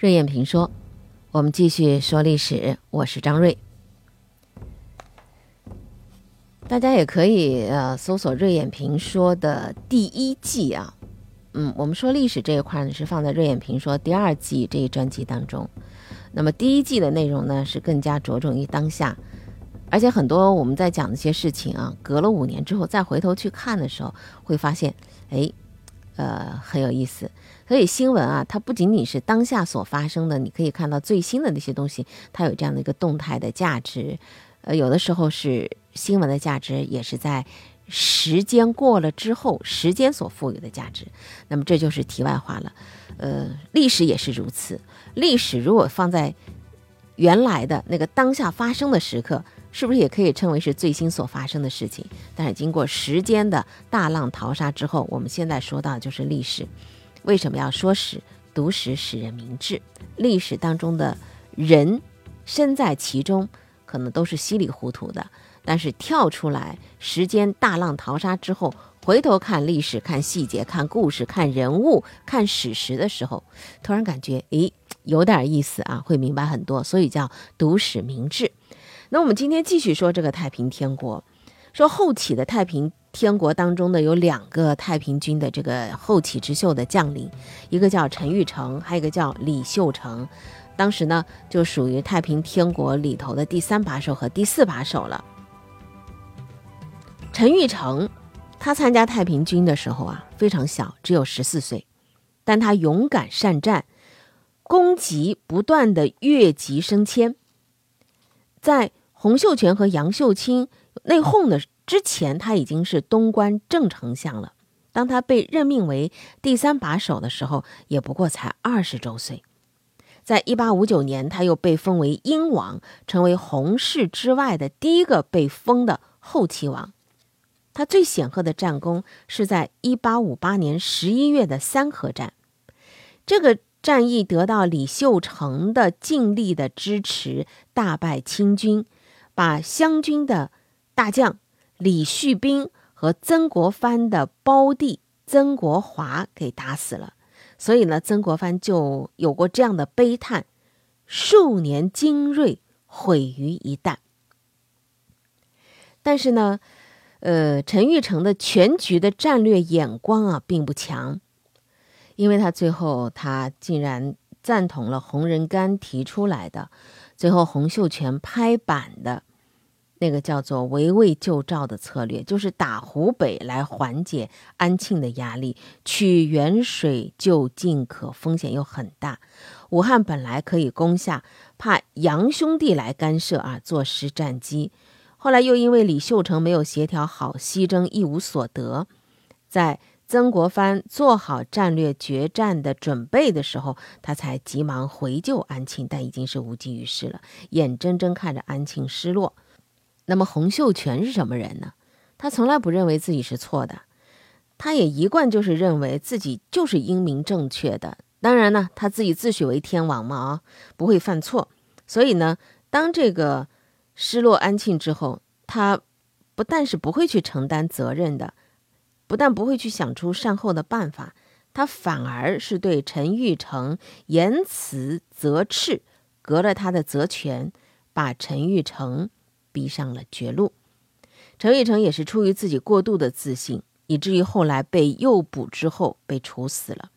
瑞艳评说，我们继续说历史。我是张瑞，大家也可以呃搜索“瑞艳评说”的第一季啊。嗯，我们说历史这一块呢是放在“瑞艳评说”第二季这一专辑当中。那么第一季的内容呢是更加着重于当下，而且很多我们在讲的一些事情啊，隔了五年之后再回头去看的时候，会发现，哎，呃，很有意思。所以新闻啊，它不仅仅是当下所发生的，你可以看到最新的那些东西，它有这样的一个动态的价值。呃，有的时候是新闻的价值，也是在时间过了之后，时间所赋予的价值。那么这就是题外话了。呃，历史也是如此。历史如果放在原来的那个当下发生的时刻，是不是也可以称为是最新所发生的事情？但是经过时间的大浪淘沙之后，我们现在说到的就是历史。为什么要说史？读史使人明智。历史当中的人身在其中，可能都是稀里糊涂的。但是跳出来，时间大浪淘沙之后，回头看历史、看细节、看故事、看人物、看史实的时候，突然感觉，诶，有点意思啊，会明白很多。所以叫读史明智。那我们今天继续说这个太平天国，说后起的太平。天国当中呢，有两个太平军的这个后起之秀的将领，一个叫陈玉成，还有一个叫李秀成。当时呢，就属于太平天国里头的第三把手和第四把手了。陈玉成，他参加太平军的时候啊，非常小，只有十四岁，但他勇敢善战，功绩不断的越级升迁。在洪秀全和杨秀清内讧的。之前他已经是东关正丞相了，当他被任命为第三把手的时候，也不过才二十周岁。在一八五九年，他又被封为英王，成为洪氏之外的第一个被封的后期王。他最显赫的战功是在一八五八年十一月的三河战，这个战役得到李秀成的尽力的支持，大败清军，把湘军的大将。李旭斌和曾国藩的胞弟曾国华给打死了，所以呢，曾国藩就有过这样的悲叹：“数年精锐毁于一旦。”但是呢，呃，陈玉成的全局的战略眼光啊，并不强，因为他最后他竟然赞同了洪仁玕提出来的，最后洪秀全拍板的。那个叫做围魏救赵的策略，就是打湖北来缓解安庆的压力，取远水救近渴，风险又很大。武汉本来可以攻下，怕杨兄弟来干涉啊，坐失战机。后来又因为李秀成没有协调好西征，一无所得。在曾国藩做好战略决战的准备的时候，他才急忙回救安庆，但已经是无济于事了，眼睁睁看着安庆失落。那么洪秀全是什么人呢？他从来不认为自己是错的，他也一贯就是认为自己就是英明正确的。当然呢，他自己自诩为天王嘛，啊，不会犯错。所以呢，当这个失落安庆之后，他不但是不会去承担责任的，不但不会去想出善后的办法，他反而是对陈玉成言辞责斥，革了他的责权，把陈玉成。逼上了绝路，陈玉成也是出于自己过度的自信，以至于后来被诱捕之后被处死了。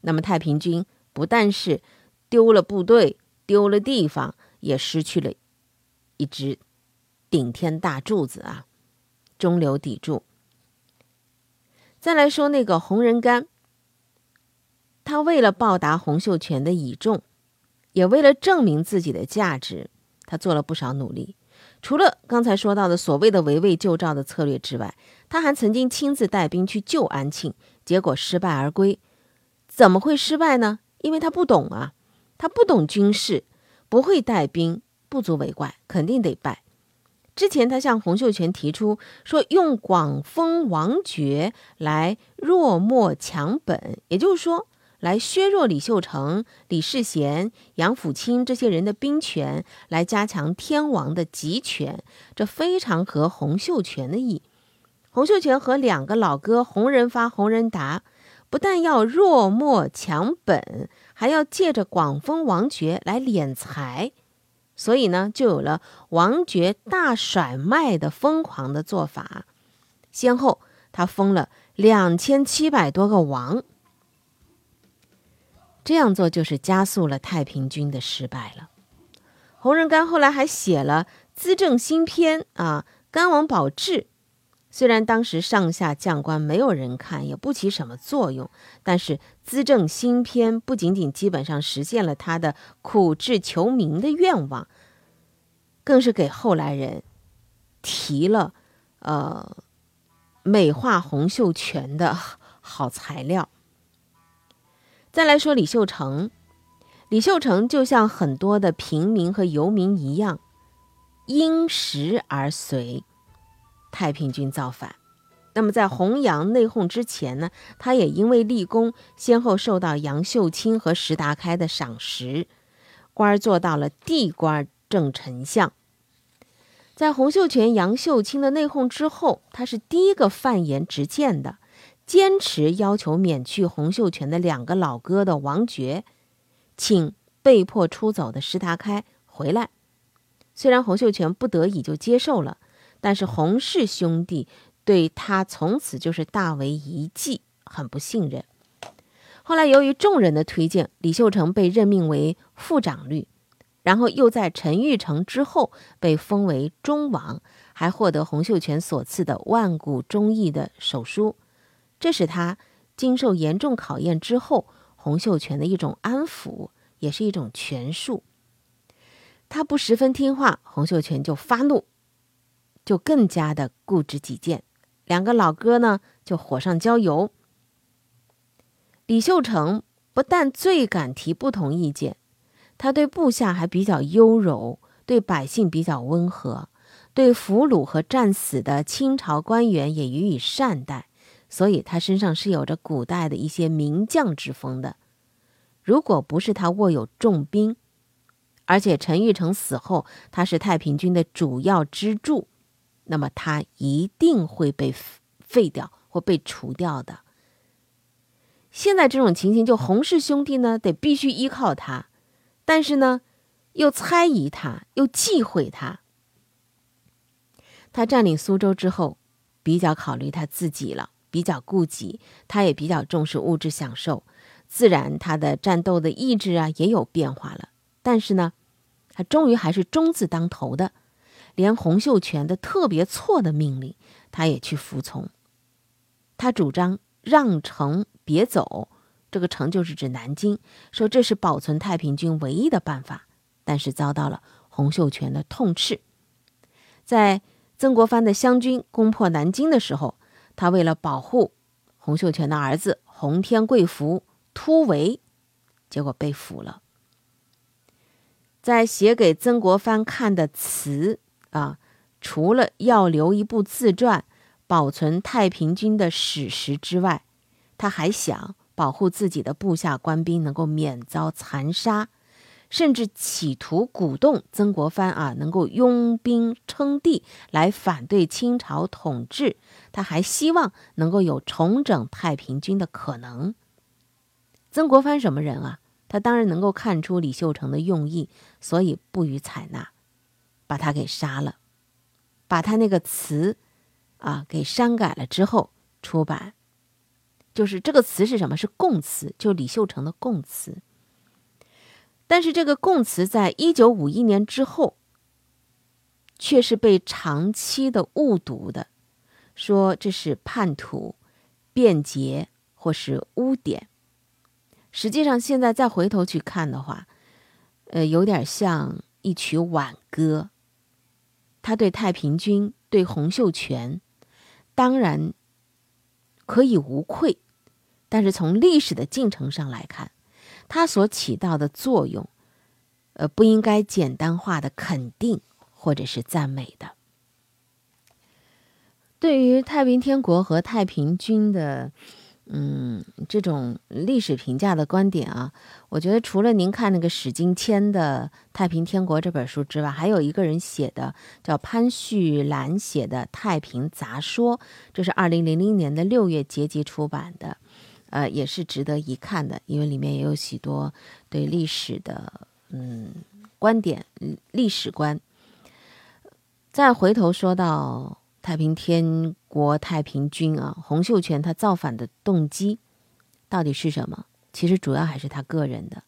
那么太平军不但是丢了部队、丢了地方，也失去了一支顶天大柱子啊，中流砥柱。再来说那个洪仁玕，他为了报答洪秀全的倚重，也为了证明自己的价值，他做了不少努力。除了刚才说到的所谓的围魏救赵的策略之外，他还曾经亲自带兵去救安庆，结果失败而归。怎么会失败呢？因为他不懂啊，他不懂军事，不会带兵，不足为怪，肯定得败。之前他向洪秀全提出说，用广封王爵来弱墨强本，也就是说。来削弱李秀成、李世贤、杨辅清这些人的兵权，来加强天王的集权，这非常合洪秀全的意。洪秀全和两个老哥洪仁发、洪仁达，不但要弱墨强本，还要借着广封王爵来敛财，所以呢，就有了王爵大甩卖的疯狂的做法。先后他封了两千七百多个王，这样做就是加速了太平军的失败了。洪仁玕后来还写了《资政新篇》啊，《甘王宝志》。虽然当时上下将官没有人看，也不起什么作用，但是《资政新篇》不仅仅基本上实现了他的苦志求名的愿望，更是给后来人提了呃美化洪秀全的好材料。再来说李秀成，李秀成就像很多的平民和游民一样，因时而随。太平军造反，那么在洪杨内讧之前呢，他也因为立功，先后受到杨秀清和石达开的赏识，官儿做到了地官正丞相。在洪秀全、杨秀清的内讧之后，他是第一个犯言直谏的，坚持要求免去洪秀全的两个老哥的王爵，请被迫出走的石达开回来。虽然洪秀全不得已就接受了。但是洪氏兄弟对他从此就是大为遗忌，很不信任。后来由于众人的推荐，李秀成被任命为副长律，然后又在陈玉成之后被封为忠王，还获得洪秀全所赐的万古忠义的手书。这使他经受严重考验之后，洪秀全的一种安抚，也是一种权术。他不十分听话，洪秀全就发怒。就更加的固执己见，两个老哥呢就火上浇油。李秀成不但最敢提不同意见，他对部下还比较优柔，对百姓比较温和，对俘虏和战死的清朝官员也予以善待，所以他身上是有着古代的一些名将之风的。如果不是他握有重兵，而且陈玉成死后，他是太平军的主要支柱。那么他一定会被废掉或被除掉的。现在这种情形，就洪氏兄弟呢，得必须依靠他，但是呢，又猜疑他，又忌讳他。他占领苏州之后，比较考虑他自己了，比较顾及，他也比较重视物质享受，自然他的战斗的意志啊也有变化了。但是呢，他终于还是忠字当头的。连洪秀全的特别错的命令，他也去服从。他主张让城别走，这个城就是指南京，说这是保存太平军唯一的办法。但是遭到了洪秀全的痛斥。在曾国藩的湘军攻破南京的时候，他为了保护洪秀全的儿子洪天贵福突围，结果被俘了。在写给曾国藩看的词。啊，除了要留一部自传，保存太平军的史实之外，他还想保护自己的部下官兵能够免遭残杀，甚至企图鼓动曾国藩啊能够拥兵称帝来反对清朝统治。他还希望能够有重整太平军的可能。曾国藩什么人啊？他当然能够看出李秀成的用意，所以不予采纳。把他给杀了，把他那个词，啊，给删改了之后出版，就是这个词是什么？是供词，就李秀成的供词。但是这个供词在一九五一年之后，却是被长期的误读的，说这是叛徒、变节或是污点。实际上现在再回头去看的话，呃，有点像一曲挽歌。他对太平军、对洪秀全，当然可以无愧，但是从历史的进程上来看，它所起到的作用，呃，不应该简单化的肯定或者是赞美的。对于太平天国和太平军的。嗯，这种历史评价的观点啊，我觉得除了您看那个史金谦的《太平天国》这本书之外，还有一个人写的叫潘旭兰写的《太平杂说》，这是二零零零年的六月结集出版的。呃，也是值得一看的，因为里面也有许多对历史的嗯观点、历史观。再回头说到太平天国太平军啊，洪秀全他造反的动机到底是什么？其实主要还是他个人的。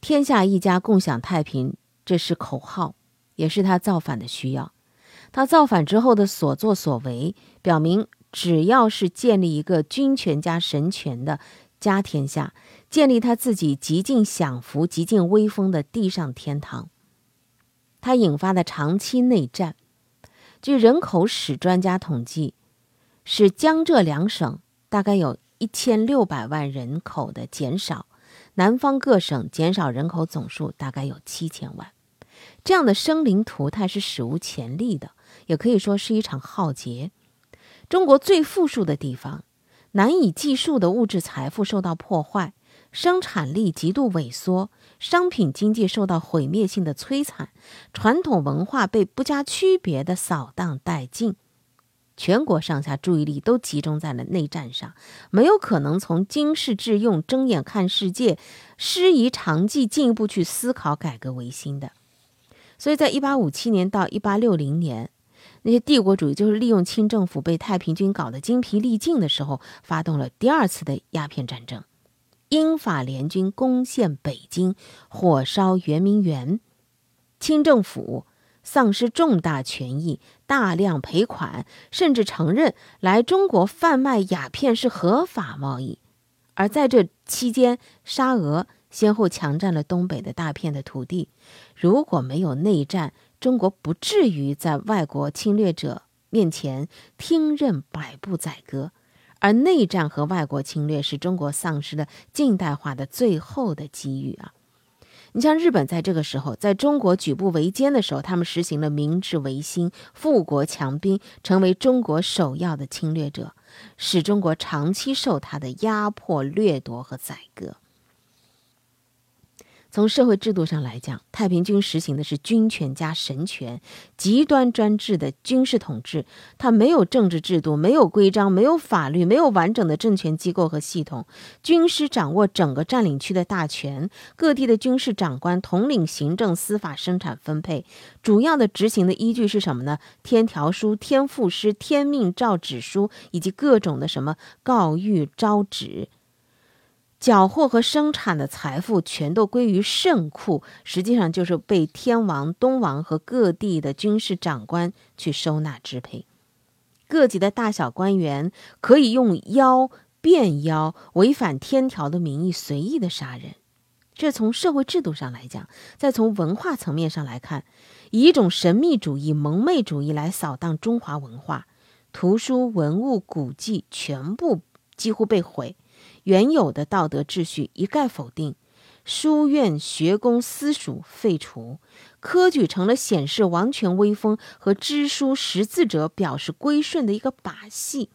天下一家共享太平，这是口号，也是他造反的需要。他造反之后的所作所为，表明只要是建立一个君权加神权的家天下，建立他自己极尽享福、极尽威风的地上天堂。他引发的长期内战，据人口史专家统计，使江浙两省大概有一千六百万人口的减少，南方各省减少人口总数大概有七千万。这样的生灵涂炭是史无前例的，也可以说是一场浩劫。中国最富庶的地方，难以计数的物质财富受到破坏，生产力极度萎缩。商品经济受到毁灭性的摧残，传统文化被不加区别的扫荡殆尽，全国上下注意力都集中在了内战上，没有可能从经世致用、睁眼看世界、师夷长技进一步去思考改革维新的。所以在一八五七年到一八六零年，那些帝国主义就是利用清政府被太平军搞得精疲力尽的时候，发动了第二次的鸦片战争。英法联军攻陷北京，火烧圆明园，清政府丧失重大权益，大量赔款，甚至承认来中国贩卖鸦片是合法贸易。而在这期间，沙俄先后强占了东北的大片的土地。如果没有内战，中国不至于在外国侵略者面前听任百步宰割。而内战和外国侵略是中国丧失的近代化的最后的机遇啊！你像日本在这个时候，在中国举步维艰的时候，他们实行了明治维新，富国强兵，成为中国首要的侵略者，使中国长期受他的压迫、掠夺和宰割。从社会制度上来讲，太平军实行的是军权加神权，极端专制的军事统治。它没有政治制度，没有规章，没有法律，没有完整的政权机构和系统。军师掌握整个占领区的大权，各地的军事长官统领行政、司法、生产分配。主要的执行的依据是什么呢？天条书、天赋诗、天命诏旨书，以及各种的什么告谕招旨。缴获和生产的财富全都归于圣库，实际上就是被天王、东王和各地的军事长官去收纳支配。各级的大小官员可以用妖、变妖、违反天条的名义随意的杀人。这从社会制度上来讲，再从文化层面上来看，以一种神秘主义、蒙昧主义来扫荡中华文化，图书、文物、古迹全部几乎被毁。原有的道德秩序一概否定，书院学宫私塾废除，科举成了显示王权威风和知书识字者表示归顺的一个把戏。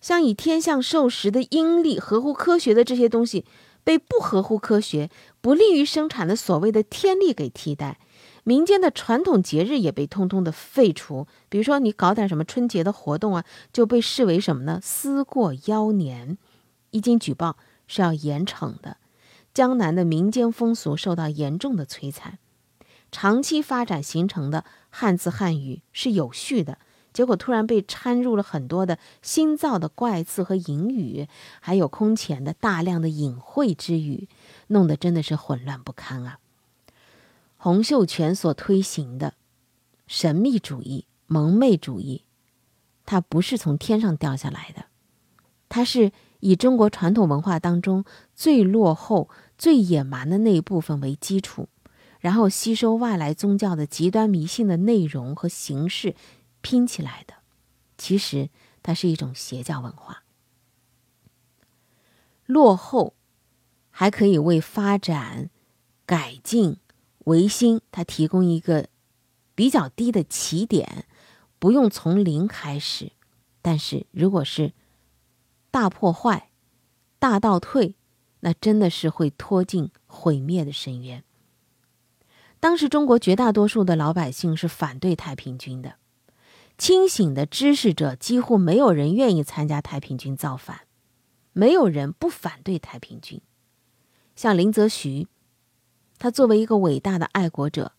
像以天象授时的阴历合乎科学的这些东西，被不合乎科学、不利于生产的所谓的天历给替代。民间的传统节日也被通通的废除，比如说你搞点什么春节的活动啊，就被视为什么呢？思过妖年。一经举报是要严惩的。江南的民间风俗受到严重的摧残，长期发展形成的汉字汉语是有序的，结果突然被掺入了很多的新造的怪字和隐语，还有空前的大量的隐晦之语，弄得真的是混乱不堪啊！洪秀全所推行的神秘主义、蒙昧主义，它不是从天上掉下来的，它是。以中国传统文化当中最落后、最野蛮的那一部分为基础，然后吸收外来宗教的极端迷信的内容和形式拼起来的，其实它是一种邪教文化。落后还可以为发展、改进、维新，它提供一个比较低的起点，不用从零开始。但是如果是大破坏、大倒退，那真的是会拖进毁灭的深渊。当时中国绝大多数的老百姓是反对太平军的，清醒的知识者几乎没有人愿意参加太平军造反。没有人不反对太平军。像林则徐，他作为一个伟大的爱国者，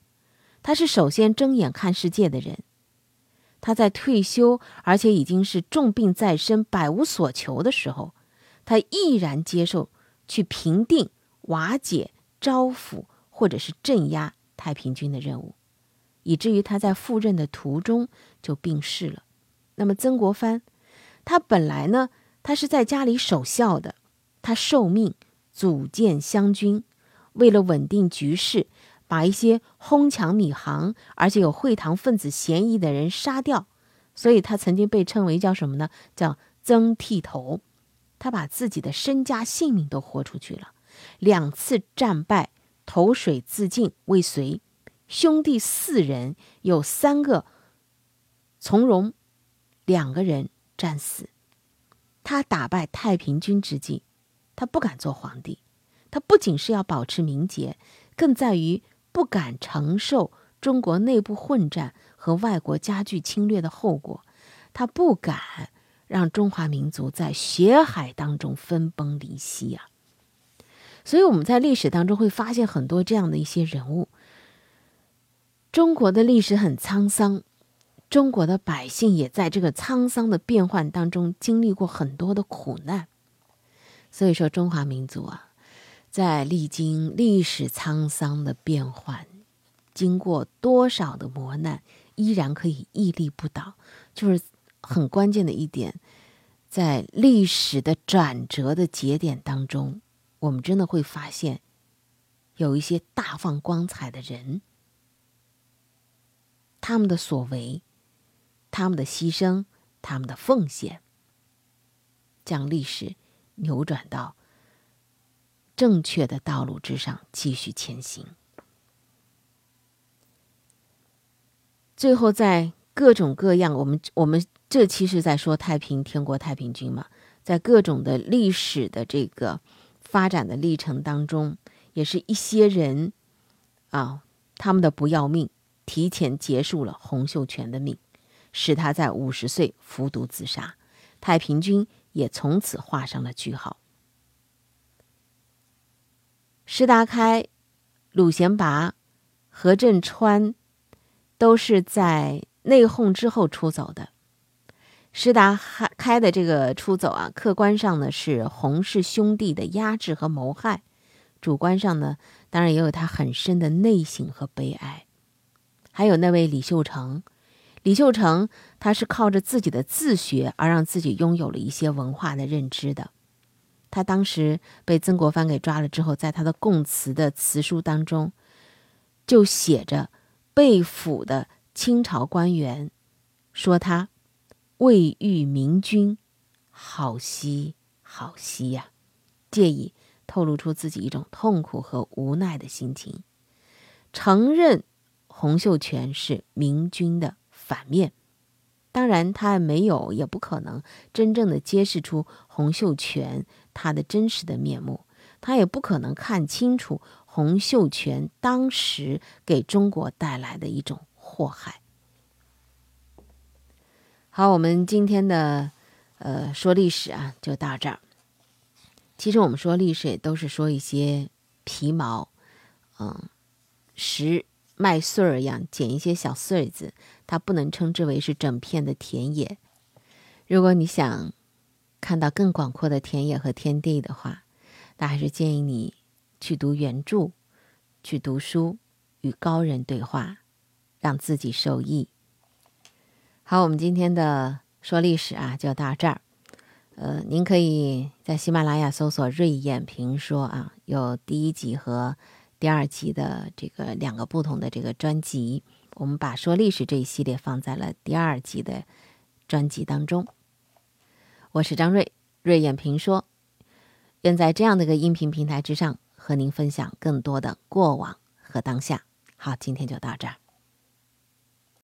他是首先睁眼看世界的人。他在退休，而且已经是重病在身、百无所求的时候，他毅然接受去平定、瓦解、招抚或者是镇压太平军的任务，以至于他在赴任的途中就病逝了。那么曾国藩，他本来呢，他是在家里守孝的，他受命组建湘军，为了稳定局势。把一些哄抢米行，而且有会堂分子嫌疑的人杀掉，所以他曾经被称为叫什么呢？叫曾剃头。他把自己的身家性命都豁出去了，两次战败，投水自尽未遂，兄弟四人有三个从容，两个人战死。他打败太平军之际，他不敢做皇帝，他不仅是要保持名节，更在于。不敢承受中国内部混战和外国加剧侵略的后果，他不敢让中华民族在血海当中分崩离析呀。所以我们在历史当中会发现很多这样的一些人物。中国的历史很沧桑，中国的百姓也在这个沧桑的变幻当中经历过很多的苦难。所以说，中华民族啊。在历经历史沧桑的变幻，经过多少的磨难，依然可以屹立不倒，就是很关键的一点。在历史的转折的节点当中，我们真的会发现，有一些大放光彩的人，他们的所为，他们的牺牲，他们的奉献，将历史扭转到。正确的道路之上继续前行。最后，在各种各样，我们我们这期是在说太平天国太平军嘛，在各种的历史的这个发展的历程当中，也是一些人啊，他们的不要命，提前结束了洪秀全的命，使他在五十岁服毒自杀，太平军也从此画上了句号。石达开、鲁贤拔、何振川都是在内讧之后出走的。石达开的这个出走啊，客观上呢是洪氏兄弟的压制和谋害，主观上呢当然也有他很深的内省和悲哀。还有那位李秀成，李秀成他是靠着自己的自学而让自己拥有了一些文化的认知的。他当时被曾国藩给抓了之后，在他的供词的词书当中，就写着被俘的清朝官员说他未遇明君，好惜好惜呀，借以透露出自己一种痛苦和无奈的心情，承认洪秀全是明君的反面。当然，他没有，也不可能真正的揭示出洪秀全他的真实的面目，他也不可能看清楚洪秀全当时给中国带来的一种祸害。好，我们今天的呃说历史啊，就到这儿。其实我们说历史也都是说一些皮毛，嗯，实。麦穗儿一样，捡一些小穗子，它不能称之为是整片的田野。如果你想看到更广阔的田野和天地的话，那还是建议你去读原著，去读书，与高人对话，让自己受益。好，我们今天的说历史啊，就到这儿。呃，您可以在喜马拉雅搜索“瑞眼评说”啊，有第一集和。第二集的这个两个不同的这个专辑，我们把说历史这一系列放在了第二集的专辑当中。我是张瑞，瑞眼评说，愿在这样的一个音频平台之上和您分享更多的过往和当下。好，今天就到这儿。